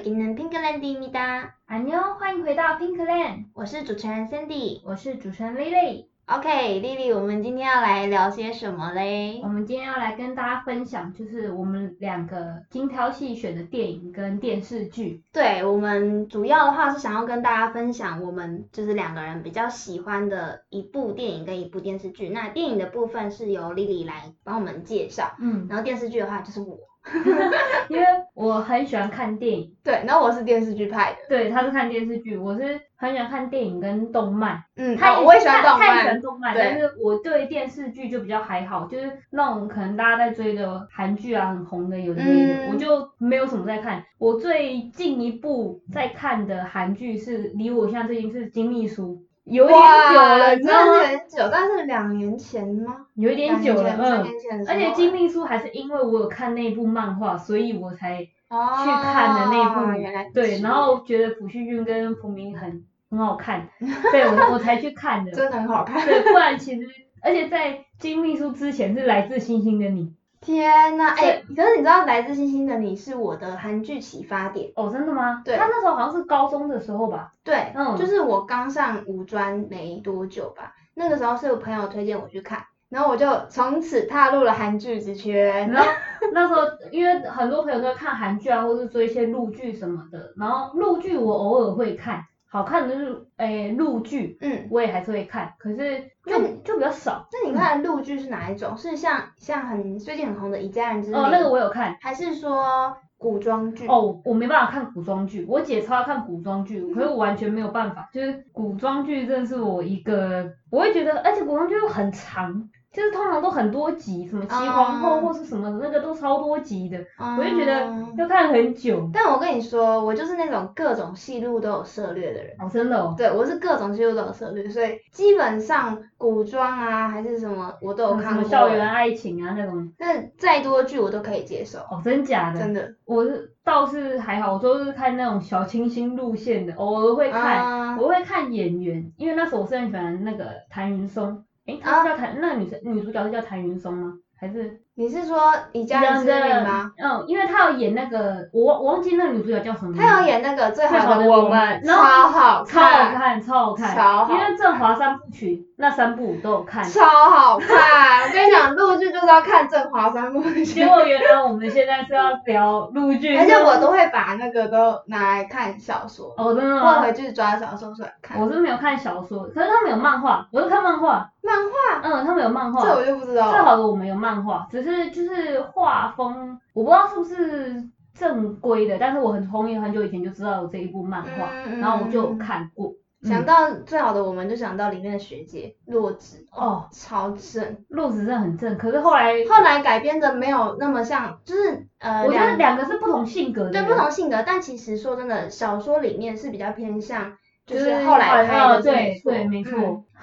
여기는 핑크랜드입니다. 안녕，欢迎回到 Pinkland，我是主持人 Sandy，我是主持人 Lily。OK，Lily，我们今天要来聊些什么嘞？我们今天要来跟大家分享，就是我们两个精挑细选的电影跟电视剧。对，我们主要的话是想要跟大家分享我们就是两个人比较喜欢的一部电影跟一部电视剧。那电影的部分是由 Lily 来帮我们介绍，嗯，然后电视剧的话就是我。 因为我很喜欢看电影，对，然后我是电视剧派的，对，他是看电视剧，我是很喜欢看电影跟动漫，嗯，他也、哦、我也喜欢动漫，他也喜欢动漫，对。但是我对电视剧就比较还好，就是那种可能大家在追的韩剧啊，很红的有的没的，嗯、我就没有什么在看。我最近一部在看的韩剧是离我现在最近是《金秘书》。有点久了，你知道吗？有点久，但是两年前吗？有一点久了，嗯。而且金秘书还是因为我有看那部漫画，所以我才去看的那部。哦、原来对，然后觉得朴叙俊跟朴明很很好看，对我 我才去看的。真的很好看。对，不然其实，而且在金秘书之前是来自星星的你。天呐，哎、欸，可是你知道《来自星星的你》是我的韩剧启发点哦？真的吗？对，他那时候好像是高中的时候吧？对，嗯，就是我刚上五专没多久吧，那个时候是有朋友推荐我去看，然后我就从此踏入了韩剧之圈。然后那时候因为很多朋友都在看韩剧啊，或是追一些陆剧什么的，然后陆剧我偶尔会看。好看的陆诶陆剧，嗯，我也还是会看，可是就就比较少。那你看的陆剧是哪一种？是像像很最近很红的《一家人之名》哦，那个我有看。还是说古装剧？哦，我没办法看古装剧，我姐超爱看古装剧，可是我完全没有办法，就是古装剧真的是我一个，我会觉得，而且古装剧又很长。就是通常都很多集，什么齐皇后或是什么的，那个都超多集的，嗯、我就觉得要看很久。但我跟你说，我就是那种各种戏路都有涉猎的人。哦，真的哦。对，我是各种戏路都有涉猎，所以基本上古装啊还是什么我都有看过。什么校园爱情啊那种。但再多剧我都可以接受。哦，真假的？真的。我是倒是还好，我都是看那种小清新路线的，偶尔会看，嗯、我会看演员，因为那时候我是很喜欢那个谭云松。诶，她是叫谭，啊、那个女生女主角是叫谭云松吗？还是？你是说以家人之名吗？嗯，因为他有演那个，我我忘记那个女主角叫什么。他有演那个最好的我们，超好看，超好看，超好看，超好。因为振华三部曲那三部都有看。超好看，我跟你讲，陆剧就是要看振华三部曲。结果原来我们现在是要聊陆剧。而且我都会把那个都拿来看小说。哦，真的吗？我回去抓小说出来看。我是没有看小说，可是他们有漫画，我是看漫画。漫画？嗯，他们有漫画。这我就不知道。最好的我们有漫画，只是就是。画风我不知道是不是正规的，但是我很聪明很久以前就知道有这一部漫画，嗯、然后我就有看过。想到最好的我们就想到里面的学姐洛子哦，超正，洛子真的很正。可是后来后来改编的没有那么像，就是呃，我觉得两个是不同性格的，对，不同性格。但其实说真的，小说里面是比较偏向，就是后来拍的，对对，没错。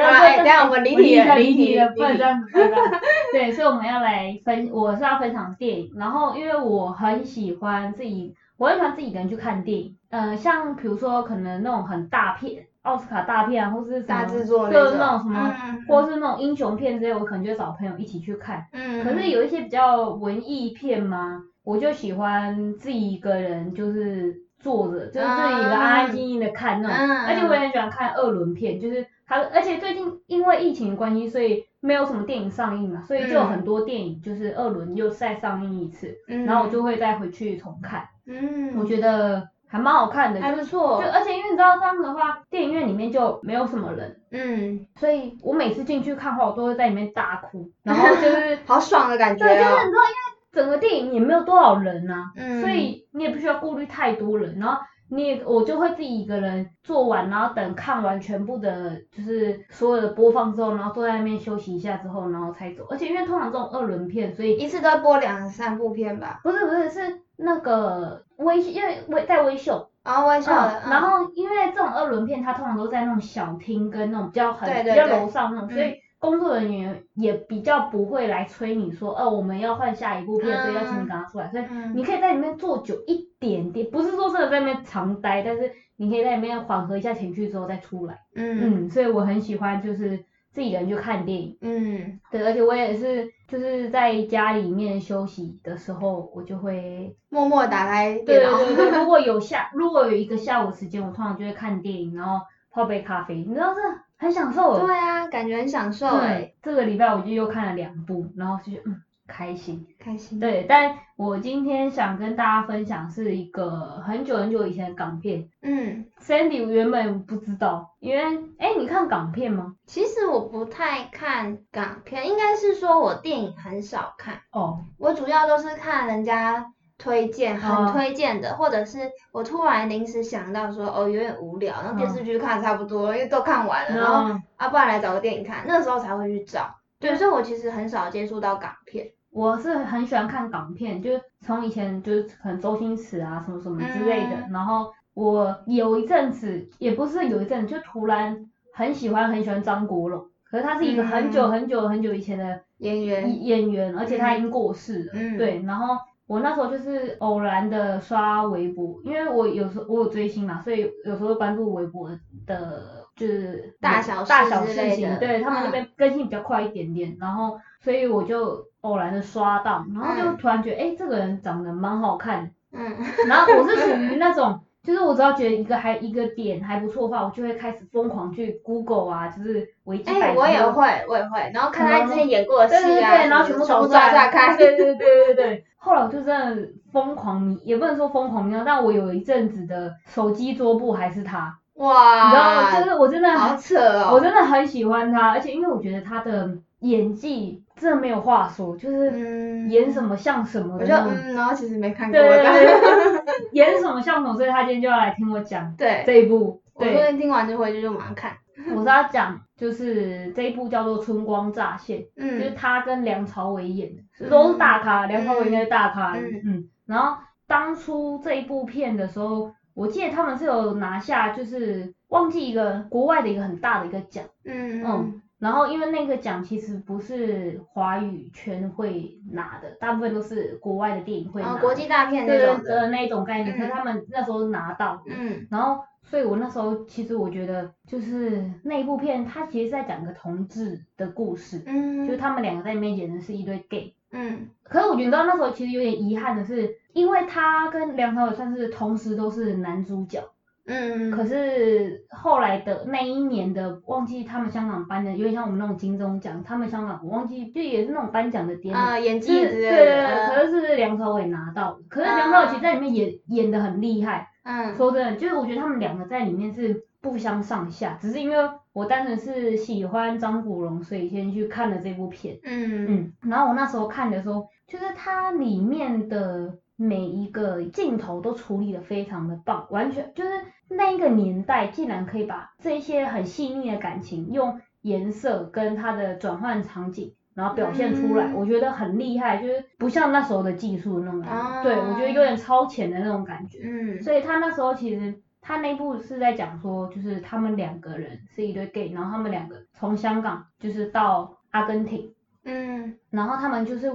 啊，等下我们离题了，离题了，不能这样子，对所以我们要来分，我是要分享电影，然后因为我很喜欢自己，我很喜欢自己一个人去看电影，呃，像比如说可能那种很大片，奥斯卡大片啊，或是什么，大制作就是那种什么，或是那种英雄片之类，我可能就找朋友一起去看。嗯。可是有一些比较文艺片嘛，我就喜欢自己一个人，就是坐着，就是自己一个安安静静的看那种，而且我也很喜欢看二轮片，就是。它而且最近因为疫情的关系，所以没有什么电影上映嘛，所以就有很多电影就是二轮又再上映一次，嗯、然后我就会再回去重看。嗯，我觉得还蛮好看的，还不错。就而且因为你知道这样的话，电影院里面就没有什么人，嗯，所以我每次进去看的话，我都会在里面大哭，然后就是 好爽的感觉、哦。对，就是你知道，因为整个电影也没有多少人啊，嗯，所以你也不需要顾虑太多人，然后。你也我就会自己一个人做完，然后等看完全部的，就是所有的播放之后，然后坐在那边休息一下之后，然后才走。而且因为通常这种二轮片，所以一次都要播两三部片吧？不是不是，是那个微，因为微在微秀啊，微秀的。然后因为这种二轮片，它通常都在那种小厅跟那种比较很比较楼上那种，所以。嗯工作人员也比较不会来催你说，哦，我们要换下一部片，所以要请你赶快出来。所以你可以在里面坐久一点点，不是说真的在那边长待，但是你可以在里面缓和一下情绪之后再出来。嗯嗯，所以我很喜欢就是自己人去看电影。嗯，对，而且我也是就是在家里面休息的时候，我就会默默打开电脑。对对对，如果有下如果有一个下午时间，我通常就会看电影，然后泡杯咖啡，你知道这很享受。对啊，感觉很享受哎。这个礼拜我就又看了两部，然后就觉得嗯。开心，开心。对，但我今天想跟大家分享是一个很久很久以前的港片。嗯，Sandy 原本不知道，因为，哎，你看港片吗？其实我不太看港片，应该是说我电影很少看。哦。我主要都是看人家推荐，很推荐的，哦、或者是我突然临时想到说，哦，有点无聊，然后电视剧看差不多，因为都看完了，嗯、然后啊，不然来找个电影看，那时候才会去找。对，所以我其实很少接触到港片。我是很喜欢看港片，就是从以前就是可能周星驰啊什么什么之类的，嗯、然后我有一阵子也不是有一阵子，就突然很喜欢很喜欢张国荣，可是他是一个很久很久很久以前的演员。演员，而且他已经过世了，嗯、对，然后我那时候就是偶然的刷微博，因为我有时候我有追星嘛，所以有时候关注微博的，就是大小大小事情，对，他们那边嗯、更新比较快一点点，然后所以我就。偶然的刷到，然后就突然觉得，哎、嗯欸，这个人长得蛮好看。嗯。然后我是属于那种，就是我只要觉得一个还一个点还不错的话，我就会开始疯狂去 Google 啊，就是维基百科。哎，我也会，我也会。然后看他之前演过的戏啊。对对对，然后全部都抓抓看。对对对对对。后来我就真的疯狂迷，也不能说疯狂迷，但我有一阵子的手机桌布还是他。哇。你知道吗？就是我真的。好扯哦。我真的很喜欢他，而且因为我觉得他的演技。真的没有话说，就是演什么像什么的那种。我就嗯，然后其实没看过。对对对。演什么像什么，所以他今天就要来听我讲。对。这一部。对。我昨天听完就回去就马上看。我是要讲，就是这一部叫做《春光乍现》，嗯，就是他跟梁朝伟演的，都是大咖，梁朝伟应该是大咖。嗯。嗯。然后当初这一部片的时候，我记得他们是有拿下，就是忘记一个国外的一个很大的一个奖。嗯嗯。然后因为那个奖其实不是华语圈会拿的，大部分都是国外的电影会拿。哦，国际大片那种的。呃，那种概念，可是他们那时候拿到。嗯。然后，所以我那时候其实我觉得，就是那一部片，它其实是在讲一个同志的故事。嗯。就是他们两个在里面演的是一对 gay。嗯。可是我觉得那时候其实有点遗憾的是，因为他跟梁朝伟算是同时都是男主角。嗯，可是后来的那一年的，忘记他们香港颁的，有点像我们那种金钟奖，他们香港我忘记，就也是那种颁奖的典礼。啊，演技之类的。对对对，可是是梁朝伟拿到，可是梁朝伟其实在里面演演的很厉害。嗯。说真的，就是我觉得他们两个在里面是不相上下，只是因为我单纯是喜欢张国荣，所以先去看了这部片。嗯。嗯。然后我那时候看的时候，就是它里面的每一个镜头都处理的非常的棒，完全就是。那一个年代竟然可以把这些很细腻的感情用颜色跟它的转换场景，然后表现出来，嗯、我觉得很厉害，就是不像那时候的技术那种感觉，啊、对，我觉得有点超前的那种感觉。嗯，所以他那时候其实他那部是在讲说，就是他们两个人是一对 gay，然后他们两个从香港就是到阿根廷，嗯，然后他们就是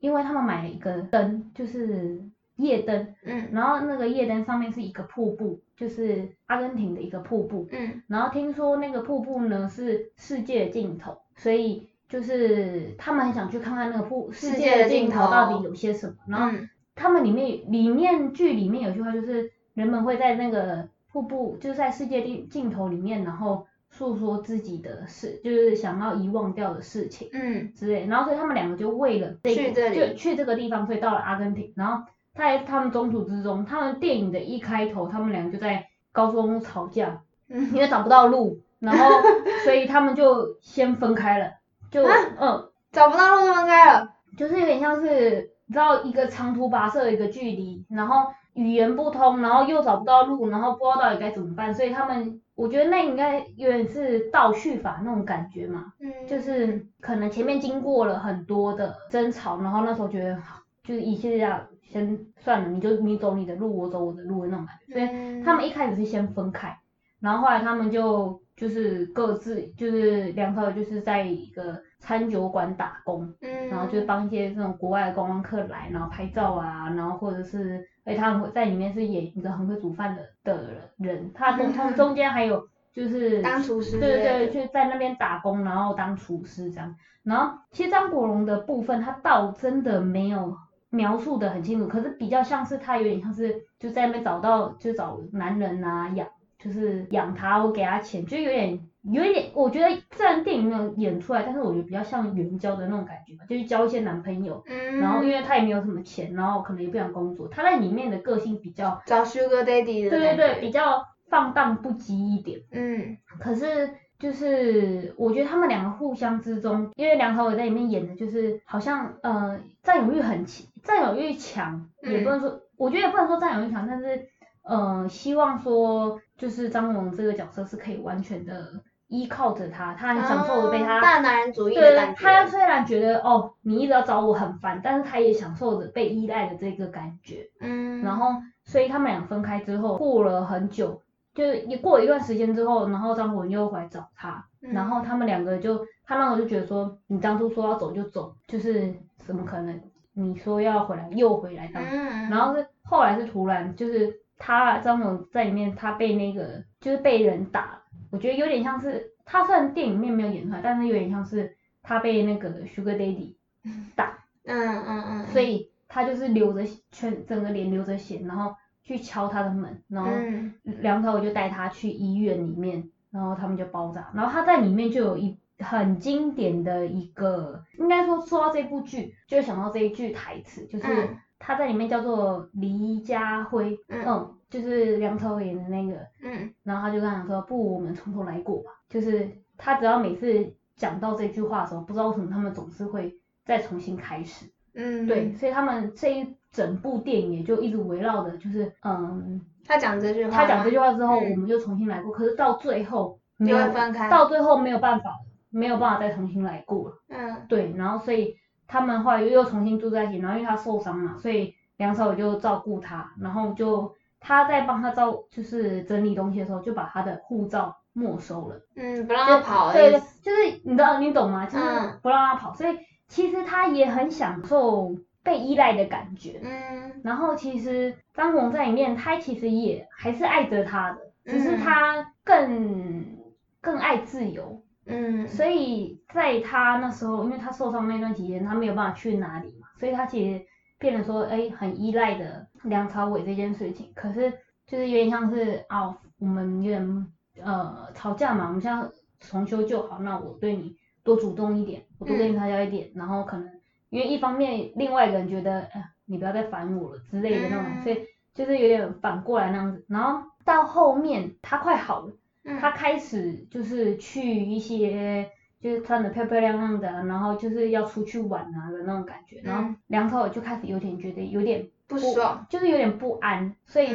因为他们买了一个灯，就是。夜灯，嗯，然后那个夜灯上面是一个瀑布，就是阿根廷的一个瀑布，嗯，然后听说那个瀑布呢是世界的尽头，所以就是他们很想去看看那个瀑世界的尽头。到底有些什么，然后他们里面里面剧里面有句话就是人们会在那个瀑布就是在世界尽尽头里面，然后诉说自己的事，就是想要遗忘掉的事情，嗯，之类，然后所以他们两个就为了这个去这里。就去这个地方，所以到了阿根廷，然后。在他们中途之中，他们电影的一开头，他们俩就在高速公路吵架，因为找不到路，然后 所以他们就先分开了，就、啊、嗯，找不到路就分开了，就是有点像是你知道一个长途跋涉的一个距离，然后语言不通，然后又找不到路，然后不知道到底该怎么办，所以他们我觉得那应该有点是倒叙法那种感觉嘛，嗯，就是可能前面经过了很多的争吵，然后那时候觉得就是一切这样。先算了，你就你走你的路，我走我的路的那种感觉。所以他们一开始是先分开，然后后来他们就就是各自就是梁朝伟就是在一个餐酒馆打工，嗯，然后就帮一些这种国外的观光客来，然后拍照啊，然后或者是哎他们在里面是演一个很会煮饭的的人，他中他们中间还有就是 当厨师，对对对，就在那边打工，然后当厨师这样。然后其实张国荣的部分，他倒真的没有描述的很清楚，可是比较像是他有点像是就在那边找到就找男人啊养，就是养他我给他钱，就有点有一点，我觉得虽然电影没有演出来，但是我觉得比较像援交的那种感觉吧，就是交一些男朋友，嗯，然后因为他也没有什么钱，然后可能也不想工作，他在里面的个性比较找 Sugar Daddy 的，对对对，比较放荡不羁一点，嗯，可是。就是我觉得他们两个互相之中，因为梁朝伟在里面演的就是好像呃占有欲很强，占有欲强，也不能说，嗯、我觉得也不能说占有欲强，但是呃希望说就是张国荣这个角色是可以完全的依靠着他，他很享受被他、哦、大男人主义的感觉。对，他虽然觉得哦你一直要找我很烦，但是他也享受着被依赖的这个感觉。嗯。然后所以他们俩分开之后，过了很久。就是一过了一段时间之后，然后张国荣又回来找他，嗯、然后他们两个就，他那时候就觉得说，你当初说要走就走，就是怎么可能？你说要回来又回来然后是后来是突然就是他张国荣在里面，他被那个就是被人打，我觉得有点像是他虽然电影里面没有演出来，但是有点像是他被那个 Sugar Daddy 打，嗯嗯嗯，嗯所以他就是流着全整个脸流着血，然后。去敲他的门，然后梁朝伟就带他去医院里面，然后他们就包扎，然后他在里面就有一很经典的一个，应该说说到这部剧，就想到这一句台词，就是他在里面叫做黎家辉，嗯，嗯，就是梁朝伟演的那个，嗯，然后他就跟他讲说，不，我们从头来过吧，就是他只要每次讲到这句话的时候，不知道为什么他们总是会再重新开始，嗯，对，所以他们这一。整部电影也就一直围绕着，就是嗯，他讲这句话，他讲这句话之后，嗯、我们就重新来过。可是到最后没有分开，到最后没有办法，没有办法再重新来过了。嗯，对，然后所以他们后来又又重新住在一起，然后因为他受伤嘛，所以梁朝伟就照顾他，然后就他在帮他照就是整理东西的时候，就把他的护照没收了。嗯，不让他跑。对对，就是你知道你懂吗？就是不让他跑，嗯、所以其实他也很享受。被依赖的感觉，嗯，然后其实张红在里面，他其实也还是爱着他的，只是他更更爱自由，嗯，所以在他那时候，因为他受伤那段期间，他没有办法去哪里嘛，所以他其实变得说，哎，很依赖的梁朝伟这件事情，可是就是有点像是啊，我们有点呃吵架嘛，我们现在重修旧好，那我对你多主动一点，我多跟你撒娇一点，嗯、然后可能。因为一方面，另外一个人觉得，哎，你不要再烦我了之类的那种，嗯、所以就是有点反过来那样子。然后到后面他快好了，嗯、他开始就是去一些就是穿的漂漂亮亮的，然后就是要出去玩啊的那种感觉。嗯、然后梁朝伟就开始有点觉得有点不，就是有点不安，所以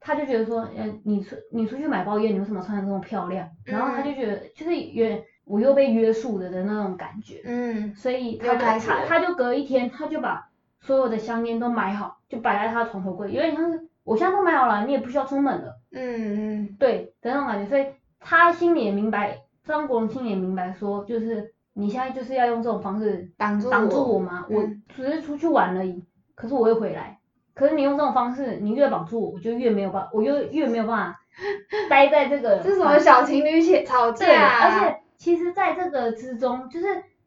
他就觉得说，呃，你出你出去买包烟，你为什么穿的这么漂亮？然后他就觉得就是有点。我又被约束了的那种感觉，嗯，所以他就他他就隔一天，他就把所有的香烟都买好，就摆在他的床头柜，有点像是我现在都买好了，你也不需要出门了，嗯嗯，对的那种感觉，所以他心里也明白，张国荣心里也明白说，就是你现在就是要用这种方式挡住挡住我吗？我只是出去玩而已，可是我会回来，可是你用这种方式，你越绑住我，我就越没有办法，我就越没有办法待在这个。这是什么小情侣吵架？对，而且。其实，在这个之中，就是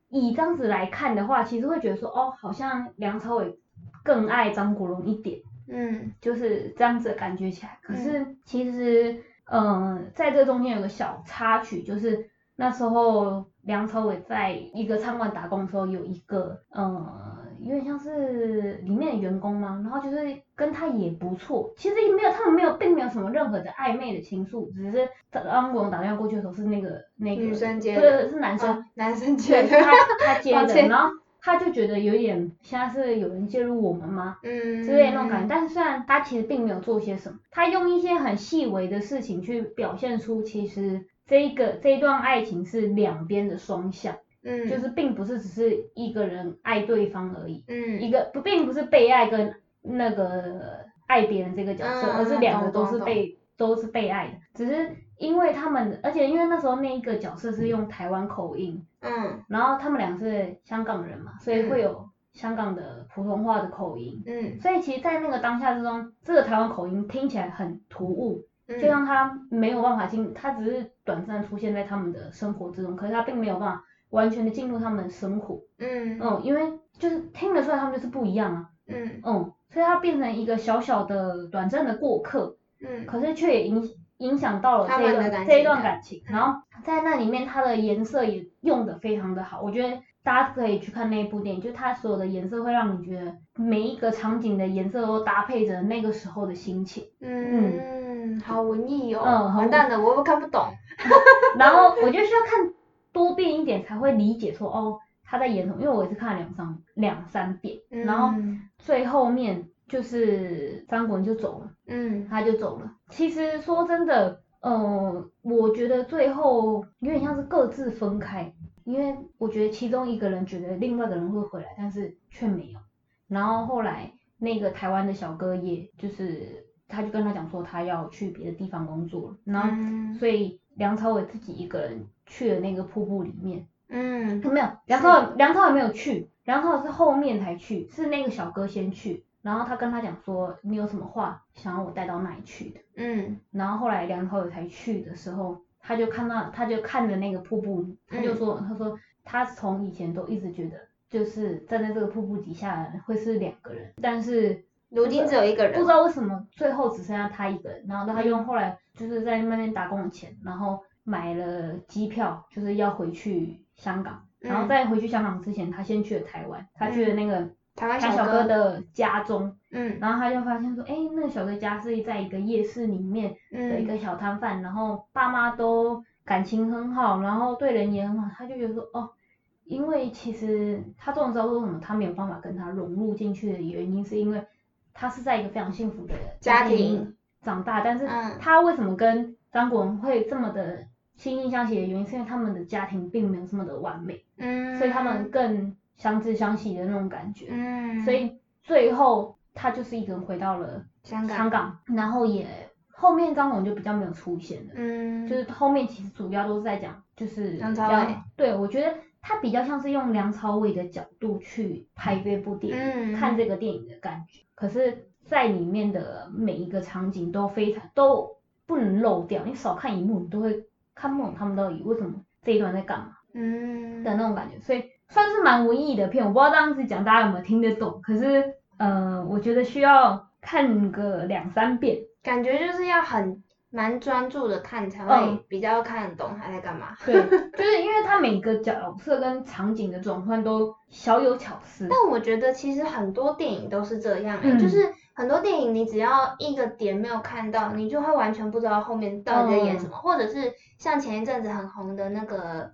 以这样子来看的话，其实会觉得说，哦，好像梁朝伟更爱张国荣一点，嗯，就是这样子的感觉起来。可是，其实，嗯、呃，在这中间有个小插曲，就是那时候梁朝伟在一个餐馆打工的时候，有一个，嗯、呃。有点像是里面的员工吗？然后就是跟他也不错，其实也没有，他们没有，并没有什么任何的暧昧的情愫，只是张国荣打电话过去的时候是那个那个女生接的，对，是男生，哦、男生接的，他他接的，然后他就觉得有点现在是有人介入我们吗？嗯，之类的那种感觉。但是虽然他其实并没有做些什么，他用一些很细微的事情去表现出其实这一个这一段爱情是两边的双向。嗯，就是并不是只是一个人爱对方而已，嗯，一个不并不是被爱跟那个爱别人这个角色，嗯、而是两个都是被都是被爱的，只是因为他们，而且因为那时候那一个角色是用台湾口音，嗯，然后他们俩是香港人嘛，所以会有香港的普通话的口音，嗯，所以其实，在那个当下之中，这个台湾口音听起来很突兀，嗯、就像他没有办法进，他只是短暂出现在他们的生活之中，可是他并没有办法完全的进入他们的生活。嗯嗯，因为就是听得出来他们就是不一样啊。嗯嗯，所以他变成一个小小的短暂的过客。嗯，可是却也影影响到了这一段这一段感情，然后在那里面它的颜色也用的非常的好，我觉得大家可以去看那一部电影，就它所有的颜色会让你觉得每一个场景的颜色都搭配着那个时候的心情。嗯，好文艺哦。嗯，完蛋了，我又看不懂。然后我就需要看多遍一点才会理解说哦他在演什么，因为我也是看了两三两三遍，然后最后面。就是张国荣就走了，嗯，他就走了。其实说真的，呃，我觉得最后有点像是各自分开，因为我觉得其中一个人觉得另外一个人会回来，但是却没有。然后后来那个台湾的小哥也就是，他就跟他讲说他要去别的地方工作了，然后所以梁朝伟自己一个人去了那个瀑布里面，嗯，没有，梁朝伟梁朝伟没有去，梁朝伟是后面才去，是那个小哥先去。然后他跟他讲说，你有什么话想要我带到那里去的？嗯，然后后来梁朝伟才去的时候，他就看到，他就看着那个瀑布，他就说，嗯、他说他从以前都一直觉得，就是站在这个瀑布底下会是两个人，但是如今只有一个人，不知道为什么最后只剩下他一个人。然后他用后来就是在那边打工的钱，然后买了机票，就是要回去香港。然后在回去香港之前，他先去了台湾，他去了那个。嗯台湾小哥的家中，嗯，然后他就发现说，哎，那个小哥家是在一个夜市里面的一个小摊贩，嗯、然后爸妈都感情很好，然后对人也很好，他就觉得说，哦，因为其实他这种时候为什么他没有办法跟他融入进去的原因，是因为他是在一个非常幸福的家庭长大，但是他为什么跟张国荣会这么的惺惺相惜的原因，是因为他们的家庭并没有这么的完美，嗯，所以他们更。相知相惜的那种感觉，嗯，所以最后他就是一个人回到了香港，香港，然后也后面张国荣就比较没有出现了，嗯，就是后面其实主要都是在讲就是梁朝伟，对，我觉得他比较像是用梁朝伟的角度去拍这部电影，嗯，看这个电影的感觉，可是在里面的每一个场景都非常都不能漏掉，你少看一幕你都会看不懂他们到底为什么这一段在干嘛，嗯，的那种感觉，所以。算是蛮文艺的片，我不知道这样子讲大家有没有听得懂，可是呃，我觉得需要看个两三遍，感觉就是要很蛮专注的看才会比较看得懂他在干嘛。对，就是因为他每个角色跟场景的转换都小有巧思。但我觉得其实很多电影都是这样，嗯，就是很多电影你只要一个点没有看到，你就会完全不知道后面到底在演什么，嗯，或者是像前一阵子很红的那个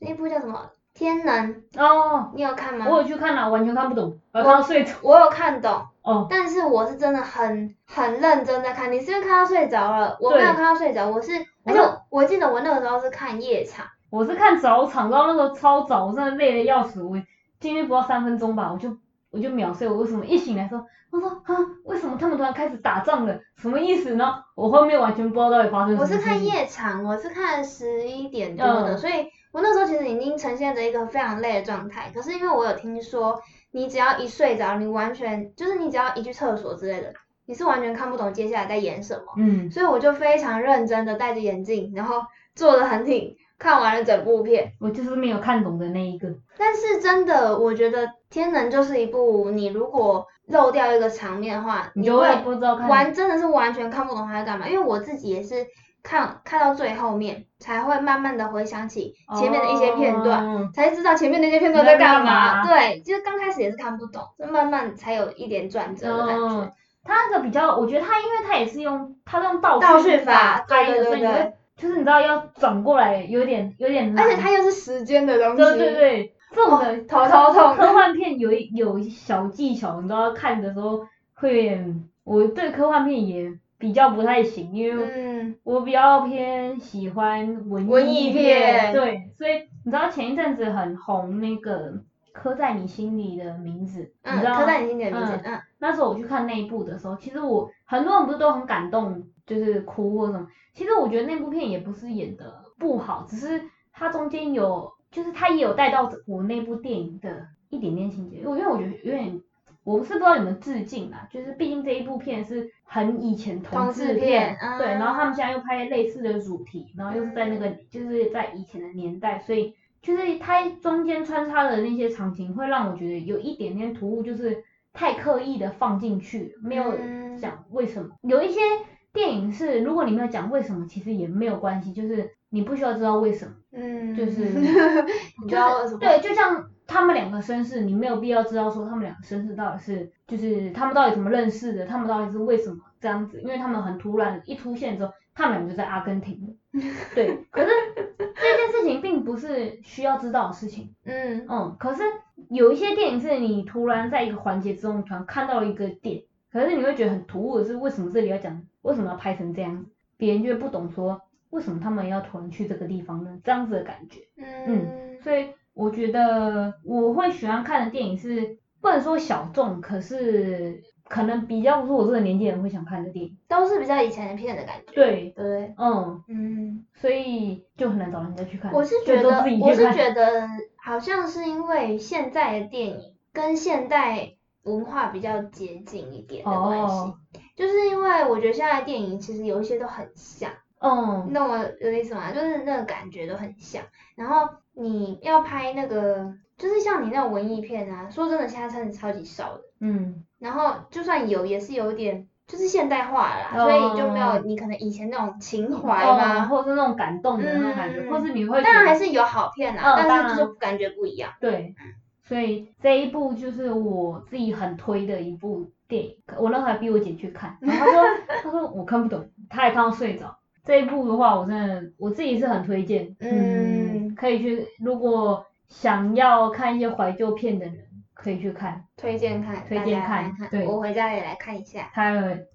那部叫什么？天能哦，你有看吗？我有去看了，完全看不懂，我看到睡着。我有看懂，哦，但是我是真的很很认真在看。你是不是看到睡着了？我没有看到睡着，我是，而且我，记得我那个时候是看夜场。我是看早场，然后那时候超早，我真的累的要死，我进去不到三分钟吧，我就我就秒睡。我为什么一醒来说，我说啊，为什么他们突然开始打仗了？什么意思呢？我后面完全不知道到底发生什么。我是看夜场，我是看十一点多的，嗯、所以。我那时候其实已经呈现着一个非常累的状态，可是因为我有听说，你只要一睡着，你完全就是你只要一去厕所之类的，你是完全看不懂接下来在演什么。嗯。所以我就非常认真的戴着眼镜，然后坐得很挺，看完了整部片。我就是没有看懂的那一个。但是真的，我觉得《天能》就是一部你如果漏掉一个场面的话，你就会不知道看。完真的是完全看不懂他在干嘛，因为我自己也是。看看到最后面，才会慢慢的回想起前面的一些片段，哦、才知道前面那些片段在干嘛。对，就是刚开始也是看不懂，就慢慢才有一点转折的感觉。哦、他那个比较，我觉得他因为他也是用他用倒倒叙法，对对对，所以你会就是你知道要转过来有点有点难，而且它又是时间的东西。对对对，这种的、哦、头头痛。科幻片有有小技巧，你知道看的时候会有点，我对科幻片也。比较不太行，因为我比较偏喜欢文艺片，对，所以你知道前一阵子很红那个《刻在你心里的名字》，嗯，你知道吗？刻在你心里的名字，嗯，那时候我去看那一部的时候，其实我很多人不是都很感动，就是哭或什么，其实我觉得那部片也不是演的不好，只是它中间有，就是它也有带到我那部电影的一点点情节，因为我觉得有点我不是不知道你们致敬啦，就是毕竟这一部片是很以前同志片，片对，然后他们现在又拍类似的主题，然后又是在那个就是在以前的年代，所以就是它中间穿插的那些场景会让我觉得有一点点突兀，就是太刻意的放进去，没有讲为什么。有一些电影是如果你没有讲为什么，其实也没有关系，就是你不需要知道为什么，嗯，就是 你知道为什么？对，就像。他们两个身世，你没有必要知道说他们两个身世到底是，就是他们到底怎么认识的，他们到底是为什么这样子？因为他们很突然一出现之后，他们两个就在阿根廷，对。可是这件事情并不是需要知道的事情，嗯嗯。可是有一些电影是你突然在一个环节之中突然看到了一个点，可是你会觉得很突兀的是为什么这里要讲，为什么要拍成这样子？别人就会不懂说为什么他们要突然去这个地方呢？这样子的感觉，嗯，所以。我觉得我会喜欢看的电影是不能说小众，可是可能比较不是我这个年纪人会想看的电影，都是比较以前的片的感觉。对对，嗯嗯，所以就很难找人家去看。我是觉得，我是觉得好像是因为现在的电影跟现代文化比较接近一点的关系，哦、就是因为我觉得现在的电影其实有一些都很像。嗯，那我有意思吗？就是那个感觉都很像。然后你要拍那个，就是像你那种文艺片啊，说真的，现在真的超级少的。嗯。然后就算有，也是有点就是现代化啦，哦、所以就没有你可能以前那种情怀嘛，哦、或者是那种感动的那种感觉，嗯、或是你会。当然还是有好片啊，嗯、但是就是感觉不一样。对。所以这一部就是我自己很推的一部电影，我那时候还逼我姐去看，然后她说 她说我看不懂，她也看到睡着。这一部的话，我真的我自己是很推荐，嗯，嗯，可以去，如果想要看一些怀旧片的人，可以去看，推荐看，推荐看，看对，我回家也来看一下。他，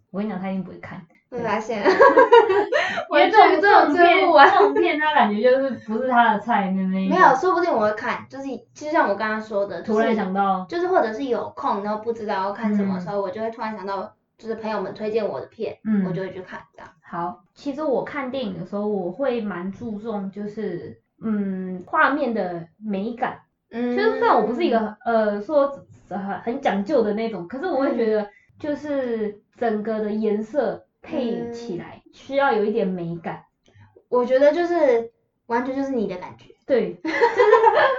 我跟你讲，他一定不会看，会发现，因为这种这种片，这种片他感觉就是不是他的菜，那那没有，说不定我会看，就是就像我刚刚说的，突然想到，就是或者是有空然后不知道要看什么时候，我就会突然想到。就是朋友们推荐我的片，嗯，我就会去看这样。好，其实我看电影的时候，我会蛮注重就是，嗯，画面的美感。嗯。就是虽然我不是一个呃说很很讲究的那种，可是我会觉得就是整个的颜色配起来需要有一点美感。嗯，我觉得就是完全就是你的感觉。对。就是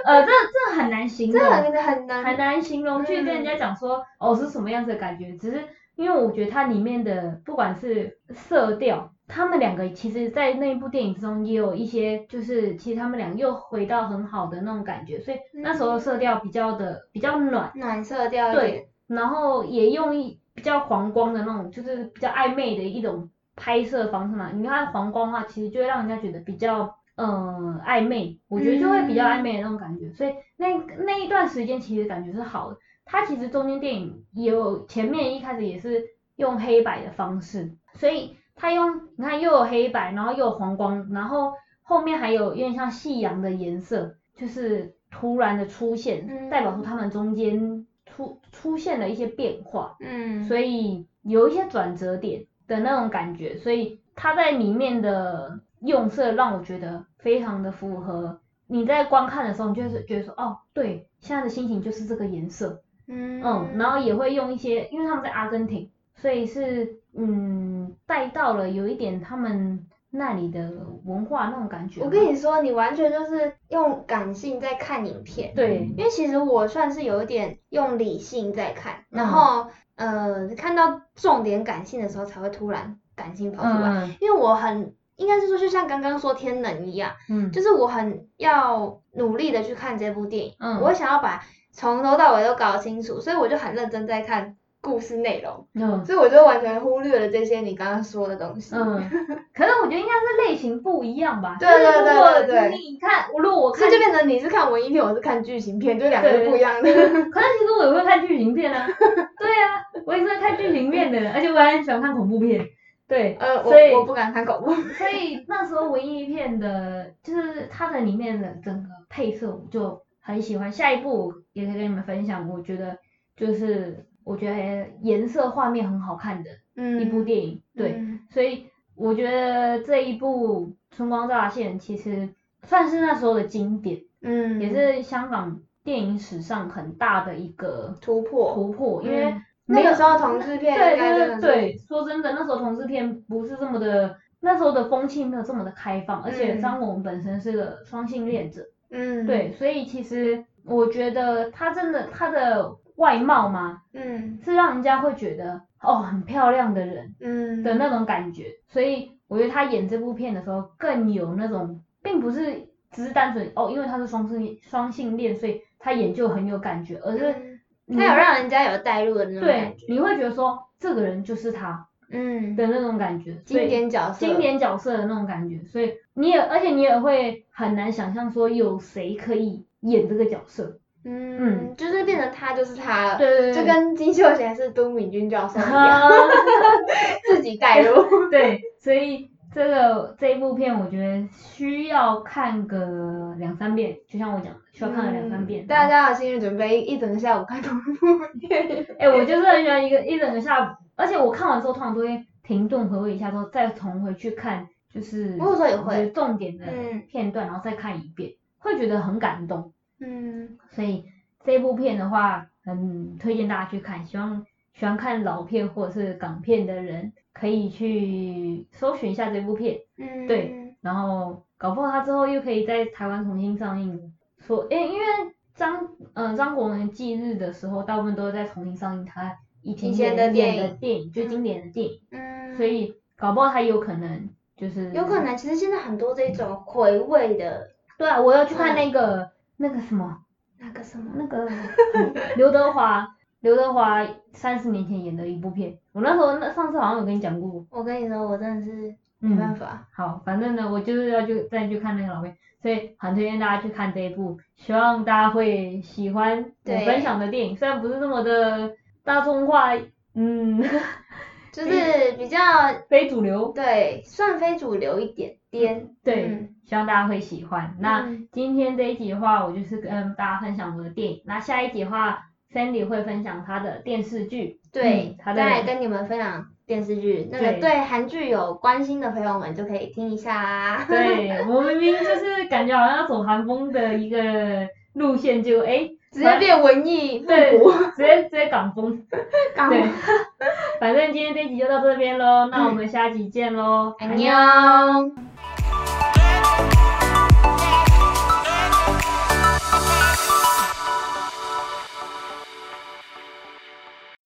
呃，这这很难形容。这很很难很难形容去跟人家讲说，哦，是什么样子的感觉，只是。因为我觉得它里面的不管是色调，他们两个其实，在那一部电影之中也有一些，就是其实他们俩又回到很好的那种感觉，所以那时候色调比较的比较暖，暖色调。对，然后也用一比较黄光的那种，就是比较暧昧的一种拍摄方式嘛。你看黄光的话，其实就会让人家觉得比较嗯暧昧，我觉得就会比较暧昧的那种感觉，所以那那一段时间其实感觉是好的。它其实中间电影也有前面一开始也是用黑白的方式，所以它用你看又有黑白，然后又有黄光，然后后面还有有点像夕阳的颜色，就是突然的出现，代表出他们中间出出现了一些变化，嗯，所以有一些转折点的那种感觉，所以它在里面的用色让我觉得非常的符合。你在观看的时候，你就是觉得说哦，对，现在的心情就是这个颜色。嗯，嗯，然后也会用一些，因为他们在阿根廷，所以是嗯带到了有一点他们那里的文化那种感觉。我跟你说，你完全就是用感性在看影片。对，因为其实我算是有一点用理性在看，然后、嗯、呃看到重点感性的时候才会突然感性跑出来，嗯、因为我很应该是说就像刚刚说天冷一样，嗯，就是我很要努力的去看这部电影，嗯，我想要把。从头到尾都搞清楚，所以我就很认真在看故事内容，嗯，所以我就完全忽略了这些你刚刚说的东西。嗯，可是我觉得应该是类型不一样吧。对对对对对。你看，如果我看，这就变成你是看文艺片，我是看剧情片，就两个是不一样的。可是其实我也会看剧情片啊。对啊，我也是看剧情片的，而且我还很喜欢看恐怖片。对，呃，所以我不敢看恐怖。所以那时候文艺片的，就是它的里面的整个配色，我就。很喜欢，下一部也可以跟你们分享。我觉得就是我觉得颜色画面很好看的一部电影，嗯、对，嗯、所以我觉得这一部《春光乍现》其实算是那时候的经典，嗯，也是香港电影史上很大的一个突破突破，因为、嗯、那个时候同志片对对对对，说真的，那时候同志片不是这么的，那时候的风气没有这么的开放，而且张国荣本身是个双性恋者，嗯，对，所以其实我觉得他真的他的外貌吗，嗯，是让人家会觉得哦很漂亮的人，嗯。的那种感觉，所以我觉得他演这部片的时候更有那种，并不是只是单纯哦，因为他是双性双性恋，所以。他演就很有感觉，而是他有让人家有代入的那种感觉，对，你会觉得说这个人就是他，嗯。的那种感觉，经典角色，经典角色的那种感觉，所以你也，而且你也会很难想象说有谁可以演这个角色，嗯，就是变成他就是他了，对对对，就跟金秀贤是都敏俊教授一样，自己带入，对，所以。这个这一部片，我觉得需要看个两三遍，就像我讲的，需要看个两三遍。嗯、大家有心理准备，一整个下午看同一部片。哎，我就是很喜欢一个一整个下午，而且我看完之后，通常都会停顿回味一下，之后再重回去看，就是我有时候也会重点的片段，然后再看一遍，会觉得很感动。嗯，所以这部片的话，很推荐大家去看，希望喜欢看老片或者是港片的人。可以去搜寻一下这部片，嗯，对，然后搞不好他之后又可以在台湾重新上映。说，诶，因为张，呃，张国荣忌日的时候，大部分都是在重新上映他以前演的电影，电影最经典的电影，嗯，所以搞不好他有可能就是有可能，其实现在很多这种回味的，对啊，我要去看那个那个什么，那个什么，那个刘德华。刘德华三十年前演的一部片，我那时候那上次好像有跟你讲过。我跟你说，我真的是没办法。嗯、好，反正呢，我就是要去再去看那个老片，所以很推荐大家去看这一部，希望大家会喜欢我分享的电影，虽然不是那么的大众化，嗯，就是比较非主流，对，算非主流一点点，嗯、对、嗯，希望大家会喜欢。那今天这一集的话，我就是跟大家分享我的电影，那下一集的话。Sandy 会分享他的电视剧，对，他、嗯、再来跟你们分享电视剧，那个对。韩剧有关心的朋友们就可以听一下。啦。对，我明明就是感觉好像要走韩风的一个路线就，就哎，直接变文艺，复古，直接直接港风，港风。反正今天这一集就到这边喽，那我们下集见喽，安妞。